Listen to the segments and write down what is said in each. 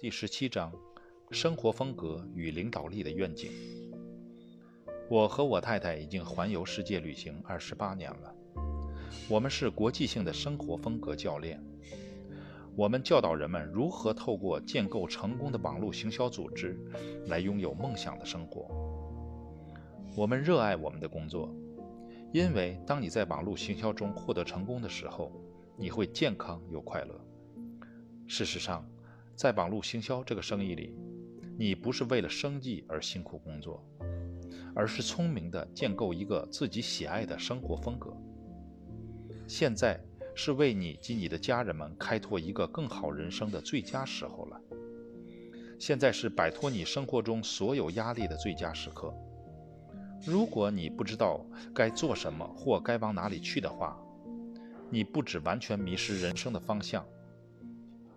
第十七章：生活风格与领导力的愿景。我和我太太已经环游世界旅行二十八年了。我们是国际性的生活风格教练。我们教导人们如何透过建构成功的网络行销组织，来拥有梦想的生活。我们热爱我们的工作，因为当你在网络行销中获得成功的时候，你会健康又快乐。事实上，在网络行销这个生意里，你不是为了生计而辛苦工作，而是聪明地建构一个自己喜爱的生活风格。现在是为你及你的家人们开拓一个更好人生的最佳时候了。现在是摆脱你生活中所有压力的最佳时刻。如果你不知道该做什么或该往哪里去的话，你不止完全迷失人生的方向。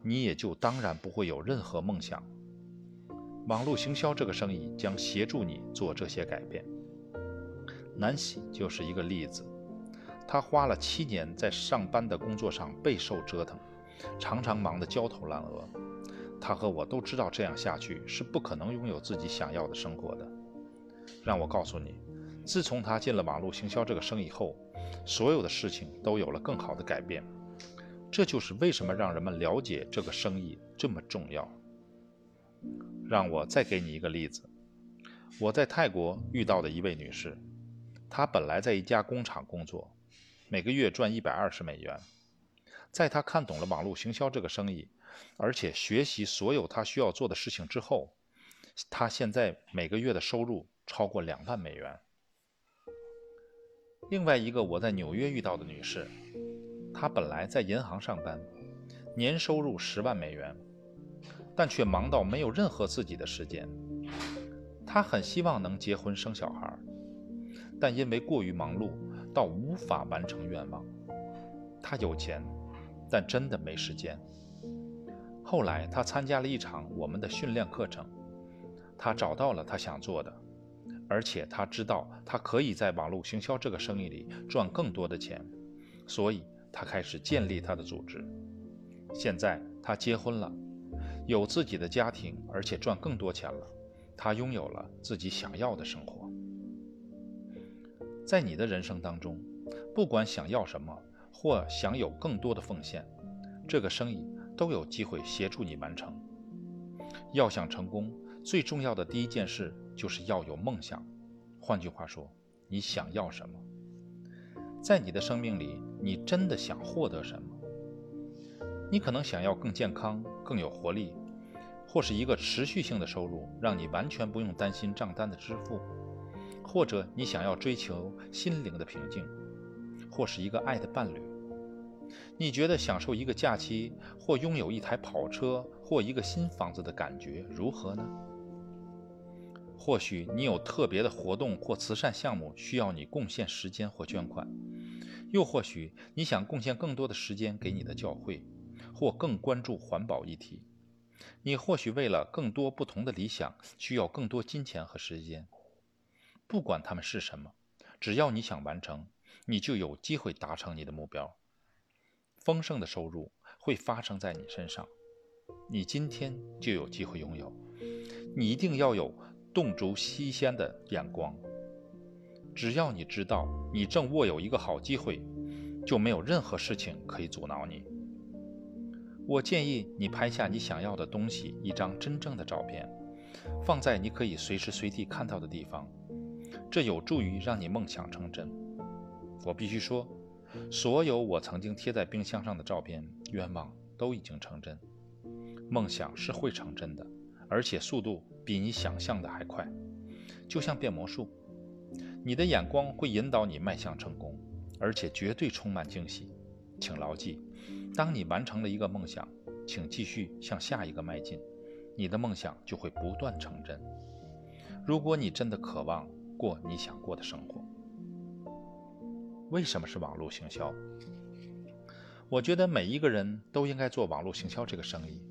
你也就当然不会有任何梦想。网络行销这个生意将协助你做这些改变。南希就是一个例子，他花了七年在上班的工作上备受折腾，常常忙得焦头烂额。他和我都知道这样下去是不可能拥有自己想要的生活的。让我告诉你，自从他进了网络行销这个生意后，所有的事情都有了更好的改变。这就是为什么让人们了解这个生意这么重要。让我再给你一个例子，我在泰国遇到的一位女士，她本来在一家工厂工作，每个月赚一百二十美元。在她看懂了网络行销这个生意，而且学习所有她需要做的事情之后，她现在每个月的收入超过两万美元。另外一个我在纽约遇到的女士。他本来在银行上班，年收入十万美元，但却忙到没有任何自己的时间。他很希望能结婚生小孩，但因为过于忙碌，到无法完成愿望。他有钱，但真的没时间。后来他参加了一场我们的训练课程，他找到了他想做的，而且他知道他可以在网络行销这个生意里赚更多的钱，所以。他开始建立他的组织。现在他结婚了，有自己的家庭，而且赚更多钱了。他拥有了自己想要的生活。在你的人生当中，不管想要什么，或想有更多的奉献，这个生意都有机会协助你完成。要想成功，最重要的第一件事就是要有梦想。换句话说，你想要什么？在你的生命里。你真的想获得什么？你可能想要更健康、更有活力，或是一个持续性的收入，让你完全不用担心账单的支付；或者你想要追求心灵的平静，或是一个爱的伴侣。你觉得享受一个假期，或拥有一台跑车，或一个新房子的感觉如何呢？或许你有特别的活动或慈善项目需要你贡献时间或捐款。又或许你想贡献更多的时间给你的教会，或更关注环保议题。你或许为了更多不同的理想，需要更多金钱和时间。不管他们是什么，只要你想完成，你就有机会达成你的目标。丰盛的收入会发生在你身上，你今天就有机会拥有。你一定要有洞烛西先的眼光。只要你知道你正握有一个好机会，就没有任何事情可以阻挠你。我建议你拍下你想要的东西一张真正的照片，放在你可以随时随地看到的地方，这有助于让你梦想成真。我必须说，所有我曾经贴在冰箱上的照片，愿望都已经成真。梦想是会成真的，而且速度比你想象的还快，就像变魔术。你的眼光会引导你迈向成功，而且绝对充满惊喜。请牢记，当你完成了一个梦想，请继续向下一个迈进，你的梦想就会不断成真。如果你真的渴望过你想过的生活，为什么是网络行销？我觉得每一个人都应该做网络行销这个生意，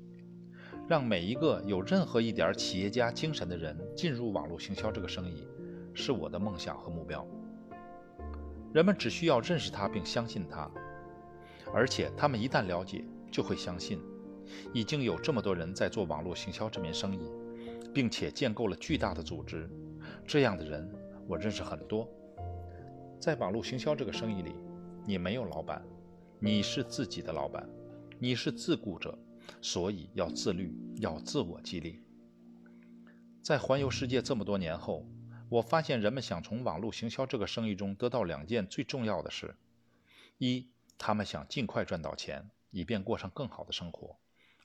让每一个有任何一点企业家精神的人进入网络行销这个生意。是我的梦想和目标。人们只需要认识它并相信它，而且他们一旦了解，就会相信，已经有这么多人在做网络行销这门生意，并且建构了巨大的组织。这样的人我认识很多。在网络行销这个生意里，你没有老板，你是自己的老板，你是自雇者，所以要自律，要自我激励。在环游世界这么多年后，我发现人们想从网络行销这个生意中得到两件最重要的事：一，他们想尽快赚到钱，以便过上更好的生活；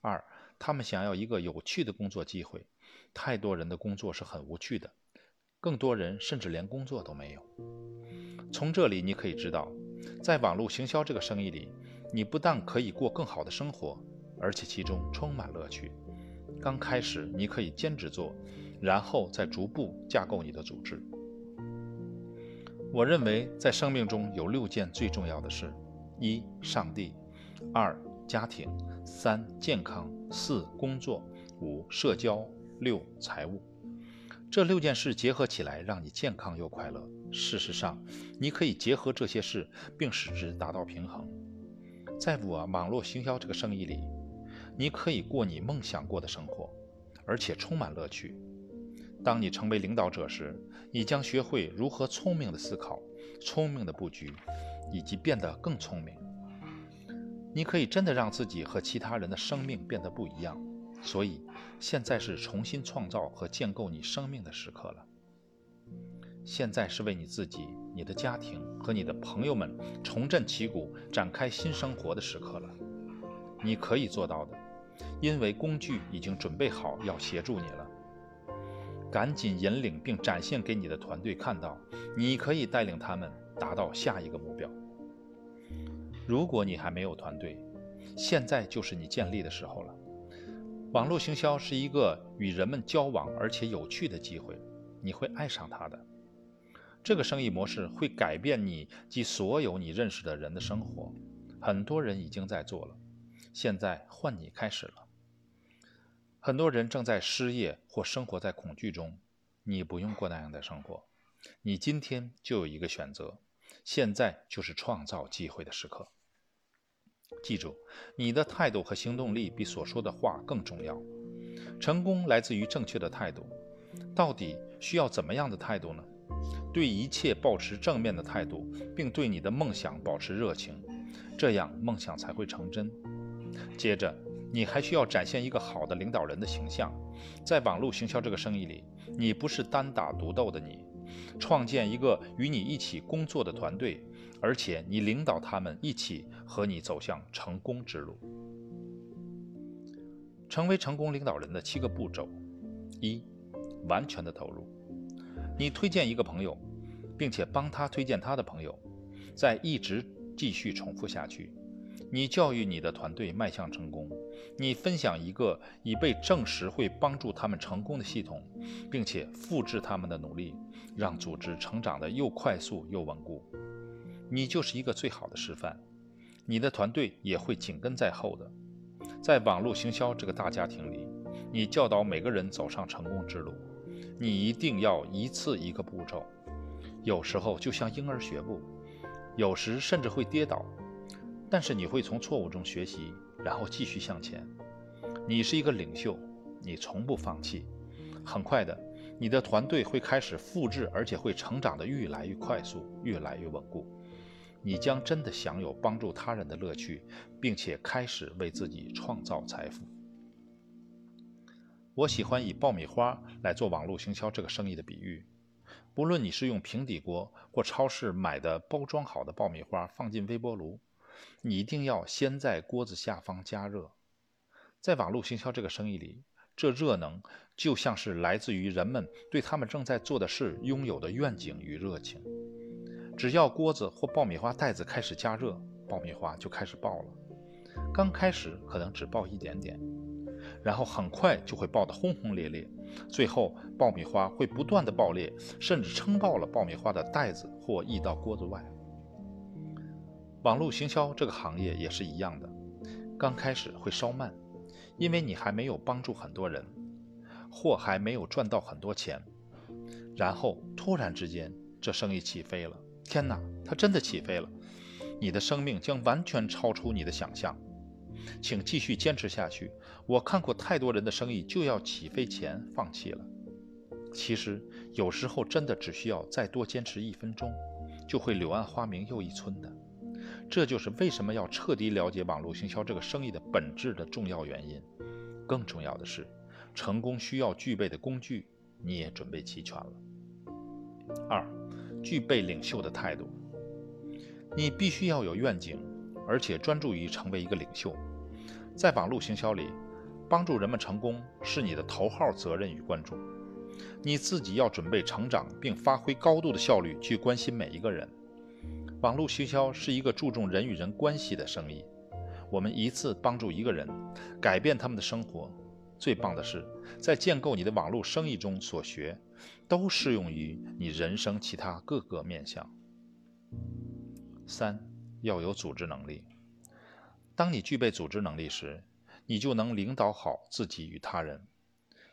二，他们想要一个有趣的工作机会。太多人的工作是很无趣的，更多人甚至连工作都没有。从这里你可以知道，在网络行销这个生意里，你不但可以过更好的生活，而且其中充满乐趣。刚开始你可以兼职做。然后再逐步架构你的组织。我认为在生命中有六件最重要的事：一、上帝；二、家庭；三、健康；四、工作；五、社交；六、财务。这六件事结合起来，让你健康又快乐。事实上，你可以结合这些事，并使之达到平衡。在我网络行销这个生意里，你可以过你梦想过的生活，而且充满乐趣。当你成为领导者时，你将学会如何聪明的思考、聪明的布局，以及变得更聪明。你可以真的让自己和其他人的生命变得不一样。所以，现在是重新创造和建构你生命的时刻了。现在是为你自己、你的家庭和你的朋友们重振旗鼓、展开新生活的时刻了。你可以做到的，因为工具已经准备好要协助你了。赶紧引领并展现给你的团队看到，你可以带领他们达到下一个目标。如果你还没有团队，现在就是你建立的时候了。网络行销是一个与人们交往而且有趣的机会，你会爱上它的。这个生意模式会改变你及所有你认识的人的生活，很多人已经在做了，现在换你开始了。很多人正在失业或生活在恐惧中，你不用过那样的生活。你今天就有一个选择，现在就是创造机会的时刻。记住，你的态度和行动力比所说的话更重要。成功来自于正确的态度。到底需要怎么样的态度呢？对一切保持正面的态度，并对你的梦想保持热情，这样梦想才会成真。接着。你还需要展现一个好的领导人的形象，在网络行销这个生意里，你不是单打独斗的你，创建一个与你一起工作的团队，而且你领导他们一起和你走向成功之路。成为成功领导人的七个步骤：一、完全的投入。你推荐一个朋友，并且帮他推荐他的朋友，再一直继续重复下去。你教育你的团队迈向成功，你分享一个已被证实会帮助他们成功的系统，并且复制他们的努力，让组织成长的又快速又稳固。你就是一个最好的示范，你的团队也会紧跟在后的。在网络行销这个大家庭里，你教导每个人走上成功之路，你一定要一次一个步骤，有时候就像婴儿学步，有时甚至会跌倒。但是你会从错误中学习，然后继续向前。你是一个领袖，你从不放弃。很快的，你的团队会开始复制，而且会成长的越来越快速，越来越稳固。你将真的享有帮助他人的乐趣，并且开始为自己创造财富。我喜欢以爆米花来做网络行销这个生意的比喻。不论你是用平底锅或超市买的包装好的爆米花放进微波炉。你一定要先在锅子下方加热。在网络行销这个生意里，这热能就像是来自于人们对他们正在做的事拥有的愿景与热情。只要锅子或爆米花袋子开始加热，爆米花就开始爆了。刚开始可能只爆一点点，然后很快就会爆得轰轰烈烈，最后爆米花会不断的爆裂，甚至撑爆了爆米花的袋子或溢到锅子外。网络行销这个行业也是一样的，刚开始会稍慢，因为你还没有帮助很多人，或还没有赚到很多钱。然后突然之间，这生意起飞了！天哪，它真的起飞了！你的生命将完全超出你的想象。请继续坚持下去。我看过太多人的生意就要起飞前放弃了。其实有时候真的只需要再多坚持一分钟，就会柳暗花明又一村的。这就是为什么要彻底了解网络行销这个生意的本质的重要原因。更重要的是，成功需要具备的工具你也准备齐全了。二，具备领袖的态度。你必须要有愿景，而且专注于成为一个领袖。在网络行销里，帮助人们成功是你的头号责任与关注。你自己要准备成长，并发挥高度的效率去关心每一个人。网络行销是一个注重人与人关系的生意。我们一次帮助一个人，改变他们的生活。最棒的是，在建构你的网络生意中所学，都适用于你人生其他各个面向。三，要有组织能力。当你具备组织能力时，你就能领导好自己与他人。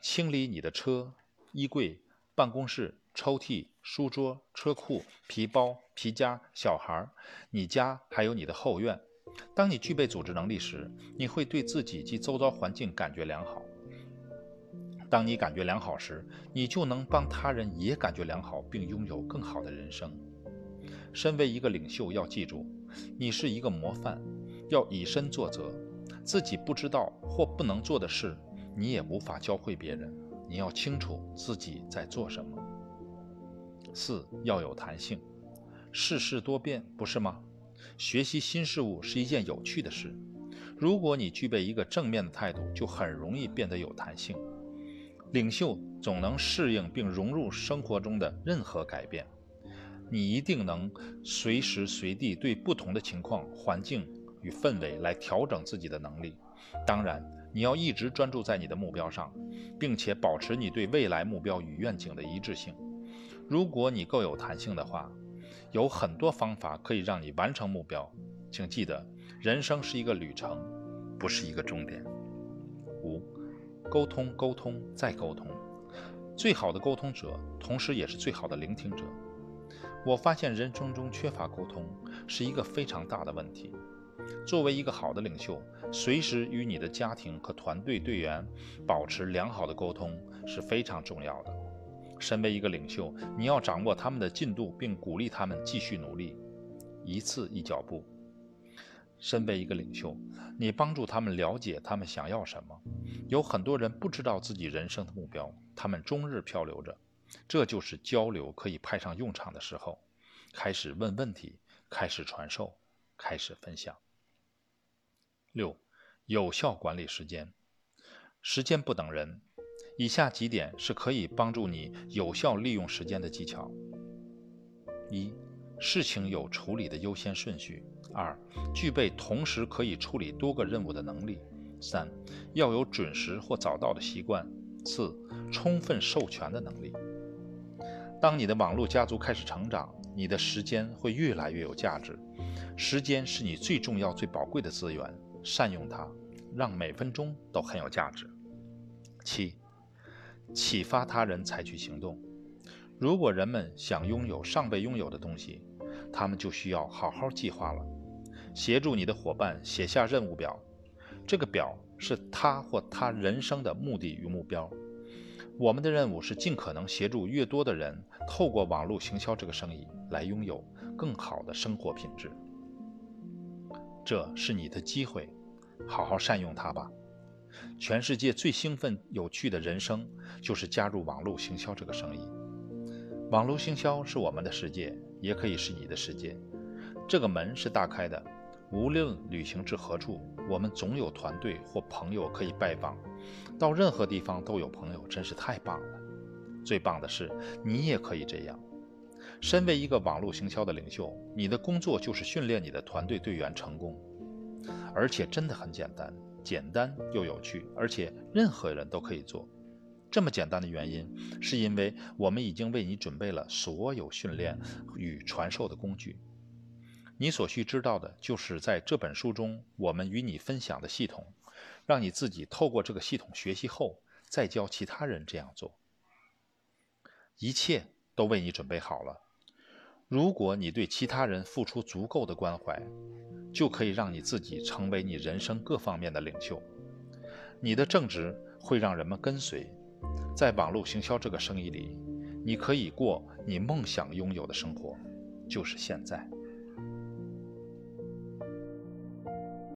清理你的车、衣柜、办公室、抽屉、书桌、车库、皮包、皮夹、小孩，你家还有你的后院。当你具备组织能力时，你会对自己及周遭环境感觉良好。当你感觉良好时，你就能帮他人也感觉良好，并拥有更好的人生。身为一个领袖，要记住，你是一个模范，要以身作则。自己不知道或不能做的事，你也无法教会别人。你要清楚自己在做什么。四要有弹性，世事多变，不是吗？学习新事物是一件有趣的事。如果你具备一个正面的态度，就很容易变得有弹性。领袖总能适应并融入生活中的任何改变。你一定能随时随地对不同的情况、环境与氛围来调整自己的能力。当然，你要一直专注在你的目标上，并且保持你对未来目标与愿景的一致性。如果你够有弹性的话，有很多方法可以让你完成目标。请记得，人生是一个旅程，不是一个终点。五，沟通，沟通，再沟通。最好的沟通者，同时也是最好的聆听者。我发现人生中缺乏沟通是一个非常大的问题。作为一个好的领袖，随时与你的家庭和团队队员保持良好的沟通是非常重要的。身为一个领袖，你要掌握他们的进度，并鼓励他们继续努力，一次一脚步。身为一个领袖，你帮助他们了解他们想要什么。有很多人不知道自己人生的目标，他们终日漂流着。这就是交流可以派上用场的时候，开始问问题，开始传授，开始分享。六，有效管理时间。时间不等人，以下几点是可以帮助你有效利用时间的技巧：一，事情有处理的优先顺序；二，具备同时可以处理多个任务的能力；三，要有准时或早到的习惯；四，充分授权的能力。当你的网络家族开始成长，你的时间会越来越有价值。时间是你最重要、最宝贵的资源，善用它，让每分钟都很有价值。七，启发他人采取行动。如果人们想拥有尚未拥有的东西，他们就需要好好计划了。协助你的伙伴写下任务表，这个表是他或他人生的目的与目标。我们的任务是尽可能协助越多的人透过网络行销这个生意来拥有更好的生活品质。这是你的机会，好好善用它吧。全世界最兴奋、有趣的人生就是加入网络行销这个生意。网络行销是我们的世界，也可以是你的世界。这个门是大开的，无论旅行至何处，我们总有团队或朋友可以拜访。到任何地方都有朋友，真是太棒了。最棒的是，你也可以这样。身为一个网络行销的领袖，你的工作就是训练你的团队队员成功，而且真的很简单，简单又有趣，而且任何人都可以做。这么简单的原因，是因为我们已经为你准备了所有训练与传授的工具。你所需知道的就是在这本书中我们与你分享的系统。让你自己透过这个系统学习后，再教其他人这样做。一切都为你准备好了。如果你对其他人付出足够的关怀，就可以让你自己成为你人生各方面的领袖。你的正直会让人们跟随，在网络行销这个生意里，你可以过你梦想拥有的生活，就是现在。